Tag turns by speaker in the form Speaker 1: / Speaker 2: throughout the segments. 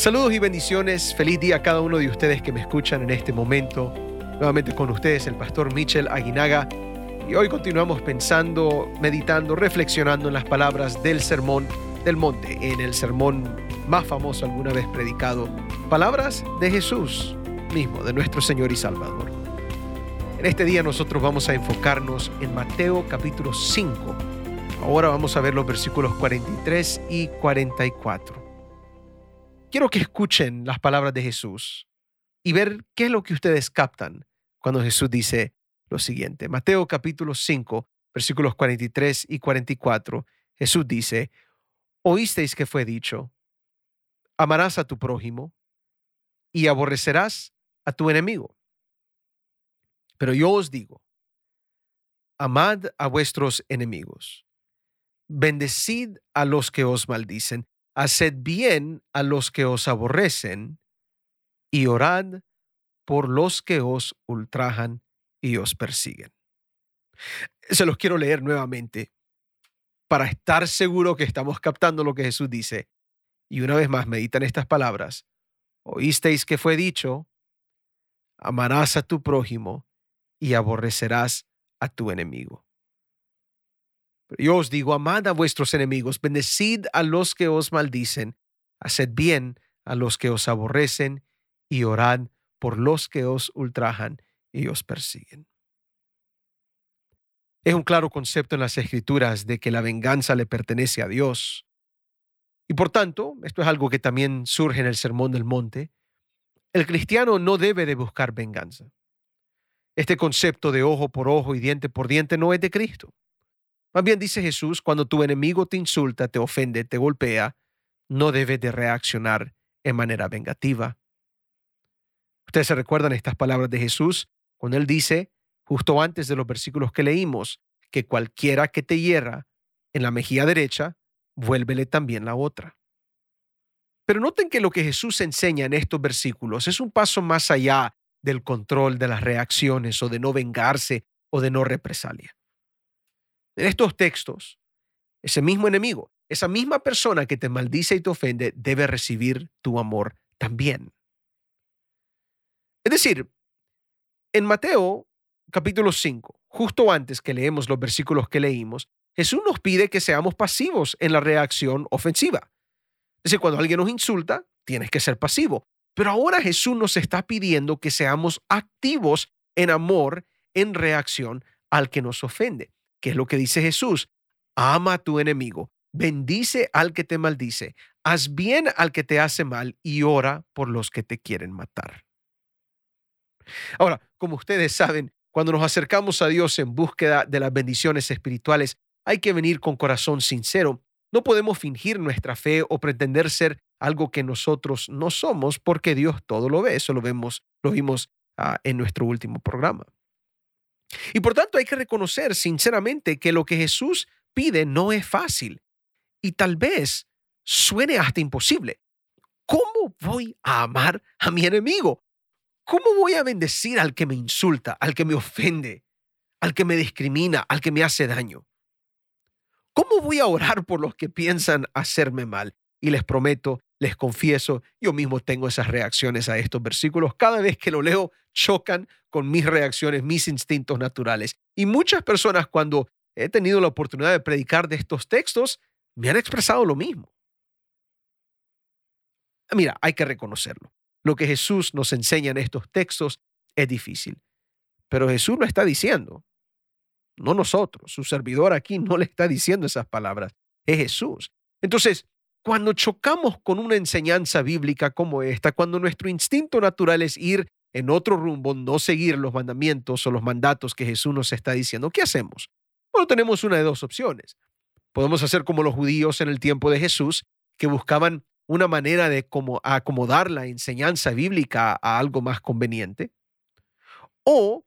Speaker 1: Saludos y bendiciones. Feliz día a cada uno de ustedes que me escuchan en este momento. Nuevamente con ustedes el pastor Michel Aguinaga. Y hoy continuamos pensando, meditando, reflexionando en las palabras del sermón del monte, en el sermón más famoso alguna vez predicado. Palabras de Jesús mismo, de nuestro Señor y Salvador. En este día nosotros vamos a enfocarnos en Mateo capítulo 5. Ahora vamos a ver los versículos 43 y 44 quiero que escuchen las palabras de Jesús y ver qué es lo que ustedes captan cuando Jesús dice lo siguiente. Mateo capítulo 5, versículos 43 y 44. Jesús dice, oísteis que fue dicho, amarás a tu prójimo y aborrecerás a tu enemigo. Pero yo os digo, amad a vuestros enemigos, bendecid a los que os maldicen, haced bien a los que os aborrecen y orad por los que os ultrajan y os persiguen. Se los quiero leer nuevamente para estar seguro que estamos captando lo que Jesús dice. Y una vez más meditan estas palabras. Oísteis que fue dicho, amarás a tu prójimo y aborrecerás a tu enemigo. Yo os digo, amad a vuestros enemigos, bendecid a los que os maldicen, haced bien a los que os aborrecen y orad por los que os ultrajan y os persiguen. Es un claro concepto en las escrituras de que la venganza le pertenece a Dios. Y por tanto, esto es algo que también surge en el Sermón del Monte, el cristiano no debe de buscar venganza. Este concepto de ojo por ojo y diente por diente no es de Cristo. Más bien dice Jesús, cuando tu enemigo te insulta, te ofende, te golpea, no debes de reaccionar en manera vengativa. Ustedes se recuerdan estas palabras de Jesús cuando él dice, justo antes de los versículos que leímos, que cualquiera que te hierra en la mejilla derecha, vuélvele también la otra. Pero noten que lo que Jesús enseña en estos versículos es un paso más allá del control de las reacciones o de no vengarse o de no represalia. En estos textos, ese mismo enemigo, esa misma persona que te maldice y te ofende, debe recibir tu amor también. Es decir, en Mateo capítulo 5, justo antes que leemos los versículos que leímos, Jesús nos pide que seamos pasivos en la reacción ofensiva. Es decir, cuando alguien nos insulta, tienes que ser pasivo. Pero ahora Jesús nos está pidiendo que seamos activos en amor en reacción al que nos ofende. ¿Qué es lo que dice Jesús? Ama a tu enemigo, bendice al que te maldice, haz bien al que te hace mal y ora por los que te quieren matar. Ahora, como ustedes saben, cuando nos acercamos a Dios en búsqueda de las bendiciones espirituales, hay que venir con corazón sincero. No podemos fingir nuestra fe o pretender ser algo que nosotros no somos porque Dios todo lo ve. Eso lo vemos, lo vimos ah, en nuestro último programa. Y por tanto hay que reconocer sinceramente que lo que Jesús pide no es fácil y tal vez suene hasta imposible. ¿Cómo voy a amar a mi enemigo? ¿Cómo voy a bendecir al que me insulta, al que me ofende, al que me discrimina, al que me hace daño? ¿Cómo voy a orar por los que piensan hacerme mal? Y les prometo, les confieso, yo mismo tengo esas reacciones a estos versículos. Cada vez que lo leo, chocan con mis reacciones, mis instintos naturales. Y muchas personas cuando he tenido la oportunidad de predicar de estos textos, me han expresado lo mismo. Mira, hay que reconocerlo. Lo que Jesús nos enseña en estos textos es difícil, pero Jesús lo está diciendo, no nosotros. Su servidor aquí no le está diciendo esas palabras, es Jesús. Entonces, cuando chocamos con una enseñanza bíblica como esta, cuando nuestro instinto natural es ir en otro rumbo, no seguir los mandamientos o los mandatos que Jesús nos está diciendo, ¿qué hacemos? Bueno, tenemos una de dos opciones. Podemos hacer como los judíos en el tiempo de Jesús, que buscaban una manera de acomodar la enseñanza bíblica a algo más conveniente. O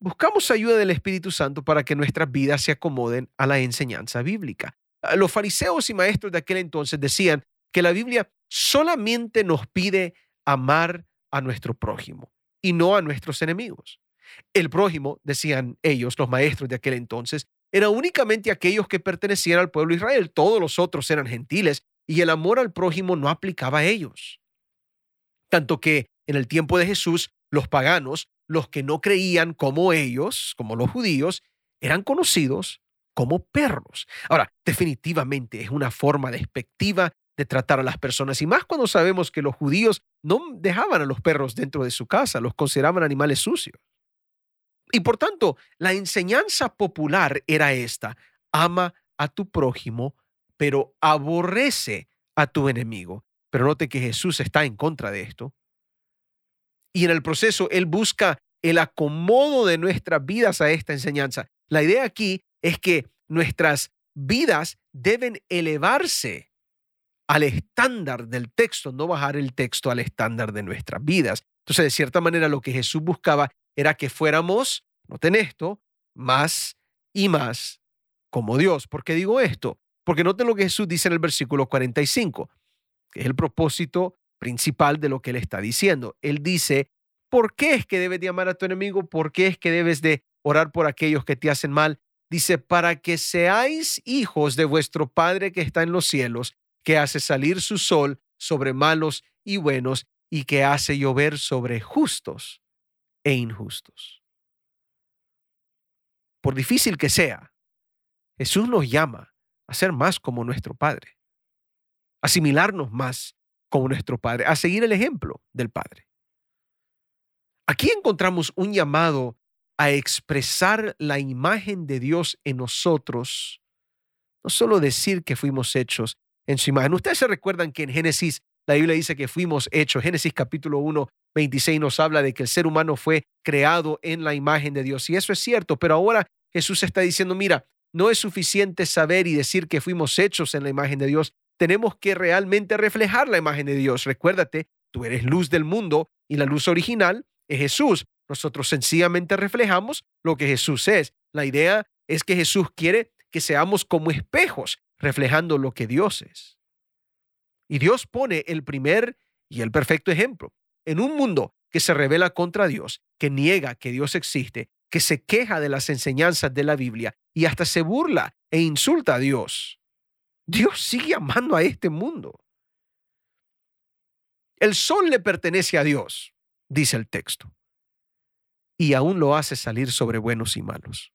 Speaker 1: buscamos ayuda del Espíritu Santo para que nuestras vidas se acomoden a la enseñanza bíblica. Los fariseos y maestros de aquel entonces decían que la Biblia solamente nos pide amar a nuestro prójimo y no a nuestros enemigos. El prójimo, decían ellos, los maestros de aquel entonces, era únicamente aquellos que pertenecían al pueblo de Israel. Todos los otros eran gentiles y el amor al prójimo no aplicaba a ellos. Tanto que en el tiempo de Jesús, los paganos, los que no creían como ellos, como los judíos, eran conocidos como perros. Ahora, definitivamente es una forma despectiva de tratar a las personas y más cuando sabemos que los judíos no dejaban a los perros dentro de su casa, los consideraban animales sucios. Y por tanto, la enseñanza popular era esta, ama a tu prójimo, pero aborrece a tu enemigo. Pero note que Jesús está en contra de esto. Y en el proceso, Él busca el acomodo de nuestras vidas a esta enseñanza. La idea aquí es que nuestras vidas deben elevarse al estándar del texto, no bajar el texto al estándar de nuestras vidas. Entonces, de cierta manera, lo que Jesús buscaba era que fuéramos, noten esto, más y más como Dios. ¿Por qué digo esto? Porque noten lo que Jesús dice en el versículo 45, que es el propósito principal de lo que él está diciendo. Él dice, ¿por qué es que debes de amar a tu enemigo? ¿Por qué es que debes de orar por aquellos que te hacen mal? Dice, para que seáis hijos de vuestro Padre que está en los cielos, que hace salir su sol sobre malos y buenos y que hace llover sobre justos e injustos. Por difícil que sea, Jesús nos llama a ser más como nuestro Padre, asimilarnos más como nuestro Padre, a seguir el ejemplo del Padre. Aquí encontramos un llamado a expresar la imagen de Dios en nosotros, no solo decir que fuimos hechos en su imagen. Ustedes se recuerdan que en Génesis la Biblia dice que fuimos hechos. Génesis capítulo 1, 26 nos habla de que el ser humano fue creado en la imagen de Dios. Y eso es cierto, pero ahora Jesús está diciendo, mira, no es suficiente saber y decir que fuimos hechos en la imagen de Dios. Tenemos que realmente reflejar la imagen de Dios. Recuérdate, tú eres luz del mundo y la luz original es Jesús. Nosotros sencillamente reflejamos lo que Jesús es. La idea es que Jesús quiere que seamos como espejos, reflejando lo que Dios es. Y Dios pone el primer y el perfecto ejemplo. En un mundo que se revela contra Dios, que niega que Dios existe, que se queja de las enseñanzas de la Biblia y hasta se burla e insulta a Dios. Dios sigue amando a este mundo. El sol le pertenece a Dios, dice el texto, y aún lo hace salir sobre buenos y malos.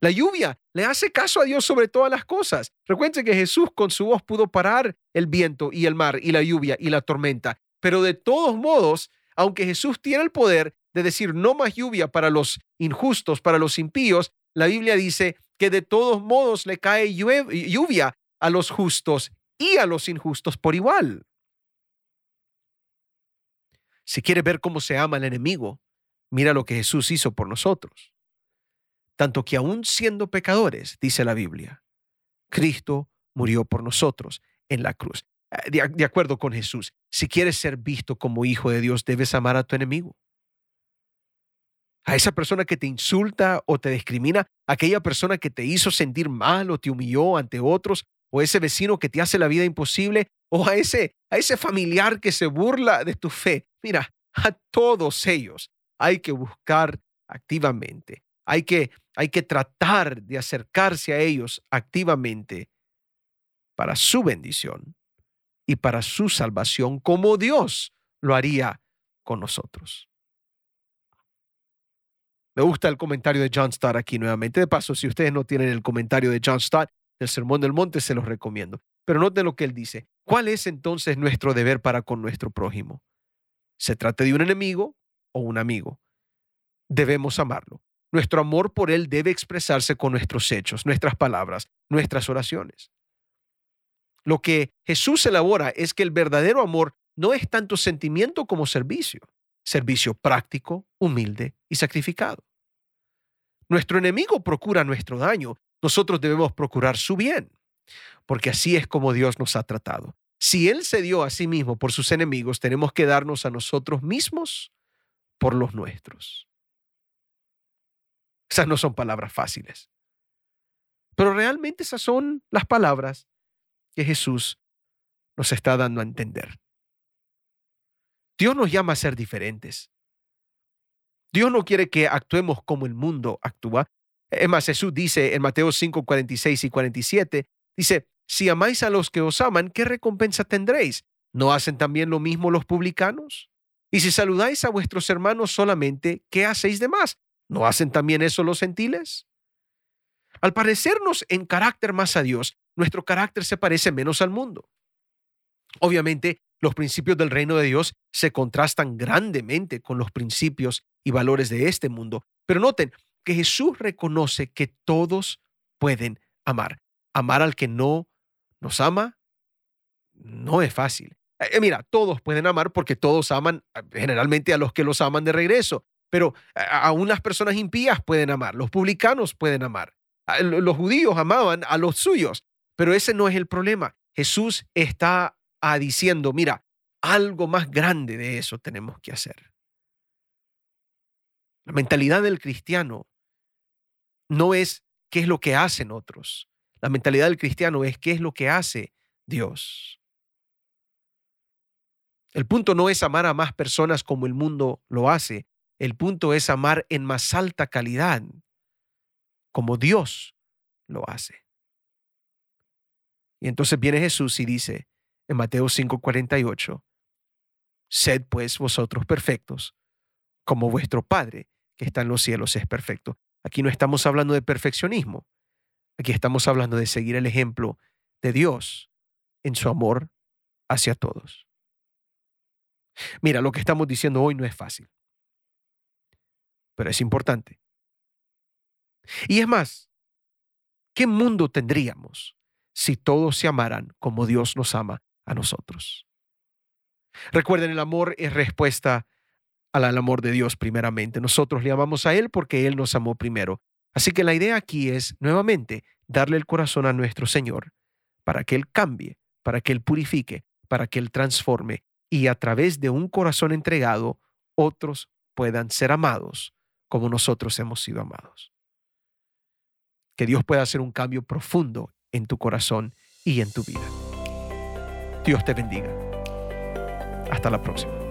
Speaker 1: La lluvia le hace caso a Dios sobre todas las cosas. Recuerden que Jesús con su voz pudo parar el viento y el mar y la lluvia y la tormenta. Pero de todos modos, aunque Jesús tiene el poder de decir no más lluvia para los injustos, para los impíos, la Biblia dice que de todos modos le cae lluvia a los justos y a los injustos por igual. Si quiere ver cómo se ama al enemigo, mira lo que Jesús hizo por nosotros tanto que aún siendo pecadores, dice la Biblia, Cristo murió por nosotros en la cruz. Eh, de, acuerdo con Jesús, si quieres ser visto como hijo de Dios, debes amar a tu enemigo. A esa persona que te insulta o te discrimina, aquella persona que te hizo sentir mal o te humilló ante otros, o ese vecino que te hace la vida imposible, o a ese, a ese familiar que se burla de tu fe. Mira, a todos ellos hay que buscar activamente hay que, hay que tratar de acercarse a ellos activamente para su bendición y para su salvación, como Dios lo haría con nosotros. Me gusta el comentario de John Stott aquí nuevamente. De paso, si ustedes no tienen el comentario de John Stott del Sermón del Monte, se los recomiendo. Pero noten lo que él dice. ¿Cuál es entonces nuestro deber para con nuestro prójimo? ¿Se trata de un enemigo o un amigo? Debemos amarlo. Nuestro amor por Él debe expresarse con nuestros hechos, nuestras palabras, nuestras oraciones. Lo que Jesús elabora es que el verdadero amor no es tanto sentimiento como servicio, servicio práctico, humilde y sacrificado. Nuestro enemigo procura nuestro daño, nosotros debemos procurar su bien, porque así es como Dios nos ha tratado. Si Él se dio a sí mismo por sus enemigos, tenemos que darnos a nosotros mismos por los nuestros. Esas no son palabras fáciles. Pero realmente esas son las palabras que Jesús nos está dando a entender. Dios nos llama a ser diferentes. Dios no quiere que actuemos como el mundo actúa. Es más, Jesús dice en Mateo 5, 46 y 47, dice, si amáis a los que os aman, ¿qué recompensa tendréis? ¿no hacen también lo mismo los publicanos? Y si saludáis a vuestros hermanos solamente, ¿qué hacéis de más? ¿No hacen también eso los gentiles? Al parecernos en carácter más a Dios, nuestro carácter se parece menos al mundo. Obviamente, los principios del reino de Dios se contrastan grandemente con los principios y valores de este mundo. Pero noten que Jesús reconoce que todos pueden amar. Amar al que no nos ama no es fácil. Eh, mira, todos pueden amar porque todos aman eh, generalmente a los que los aman de regreso, pero aún las personas impías pueden amar, los publicanos pueden amar, los judíos amaban a los suyos, pero ese no es el problema. Jesús está ah, diciendo, mira, algo más grande de eso tenemos que hacer. La mentalidad del cristiano no es qué es lo que hacen otros. La mentalidad del cristiano es qué es lo que hace Dios. El punto no es amar a más personas como el mundo lo hace. El punto es amar en más alta calidad, como Dios lo hace. Y entonces viene Jesús y dice en Mateo 5:48, Sed pues vosotros perfectos, como vuestro Padre que está en los cielos es perfecto. Aquí no estamos hablando de perfeccionismo, aquí estamos hablando de seguir el ejemplo de Dios en su amor hacia todos. Mira, lo que estamos diciendo hoy no es fácil, pero es importante. Y es más, ¿qué mundo tendríamos si todos se amaran como Dios nos ama a nosotros? Recuerden, el amor es respuesta al amor de Dios primeramente. Nosotros le amamos a Él porque Él nos amó primero. Así que la idea aquí es, nuevamente, darle el corazón a nuestro Señor para que Él cambie, para que Él purifique, para que Él transforme y a través de un corazón entregado, otros puedan ser amados como nosotros hemos sido amados. Que Dios pueda hacer un cambio profundo en tu corazón y en tu vida. Dios te bendiga. Hasta la próxima.